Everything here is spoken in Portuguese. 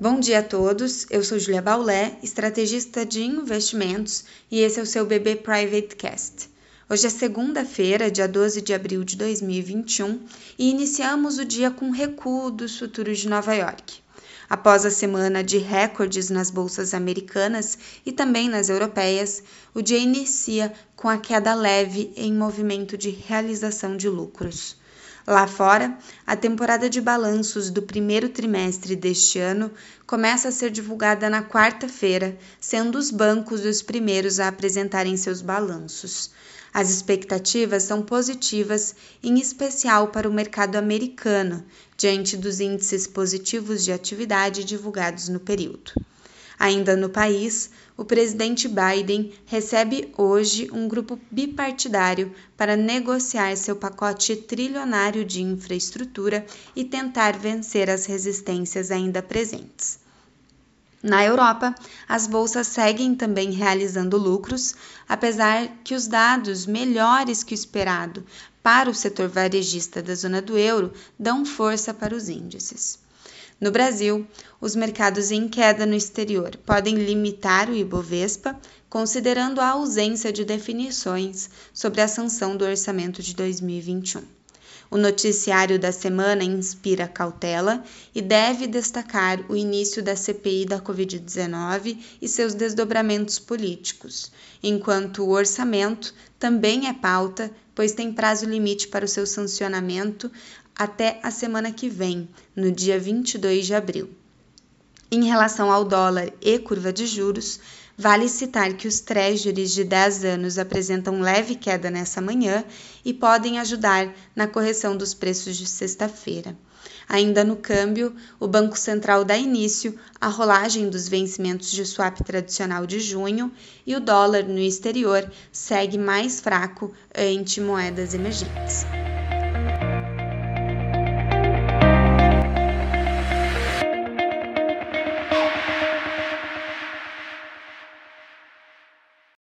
Bom dia a todos, eu sou Julia Baulé, estrategista de investimentos e esse é o seu BB Private Cast. Hoje é segunda-feira, dia 12 de abril de 2021 e iniciamos o dia com recuo dos futuros de Nova York. Após a semana de recordes nas bolsas americanas e também nas europeias, o dia inicia com a queda leve em movimento de realização de lucros. Lá fora, a temporada de balanços do primeiro trimestre deste ano começa a ser divulgada na quarta-feira, sendo os bancos os primeiros a apresentarem seus balanços. As expectativas são positivas, em especial para o mercado americano, diante dos índices positivos de atividade divulgados no período. Ainda no país, o presidente Biden recebe hoje um grupo bipartidário para negociar seu pacote trilionário de infraestrutura e tentar vencer as resistências ainda presentes. Na Europa, as bolsas seguem também realizando lucros, apesar que os dados melhores que o esperado para o setor varejista da zona do euro dão força para os índices. No Brasil, os mercados em queda no exterior podem limitar o Ibovespa, considerando a ausência de definições sobre a sanção do orçamento de 2021. O noticiário da semana inspira cautela e deve destacar o início da CPI da Covid-19 e seus desdobramentos políticos, enquanto o orçamento também é pauta, pois tem prazo limite para o seu sancionamento até a semana que vem, no dia 22 de abril. Em relação ao dólar e curva de juros, vale citar que os treasuries de 10 anos apresentam leve queda nessa manhã e podem ajudar na correção dos preços de sexta-feira. Ainda no câmbio, o Banco Central dá início à rolagem dos vencimentos de swap tradicional de junho e o dólar no exterior segue mais fraco ante moedas emergentes.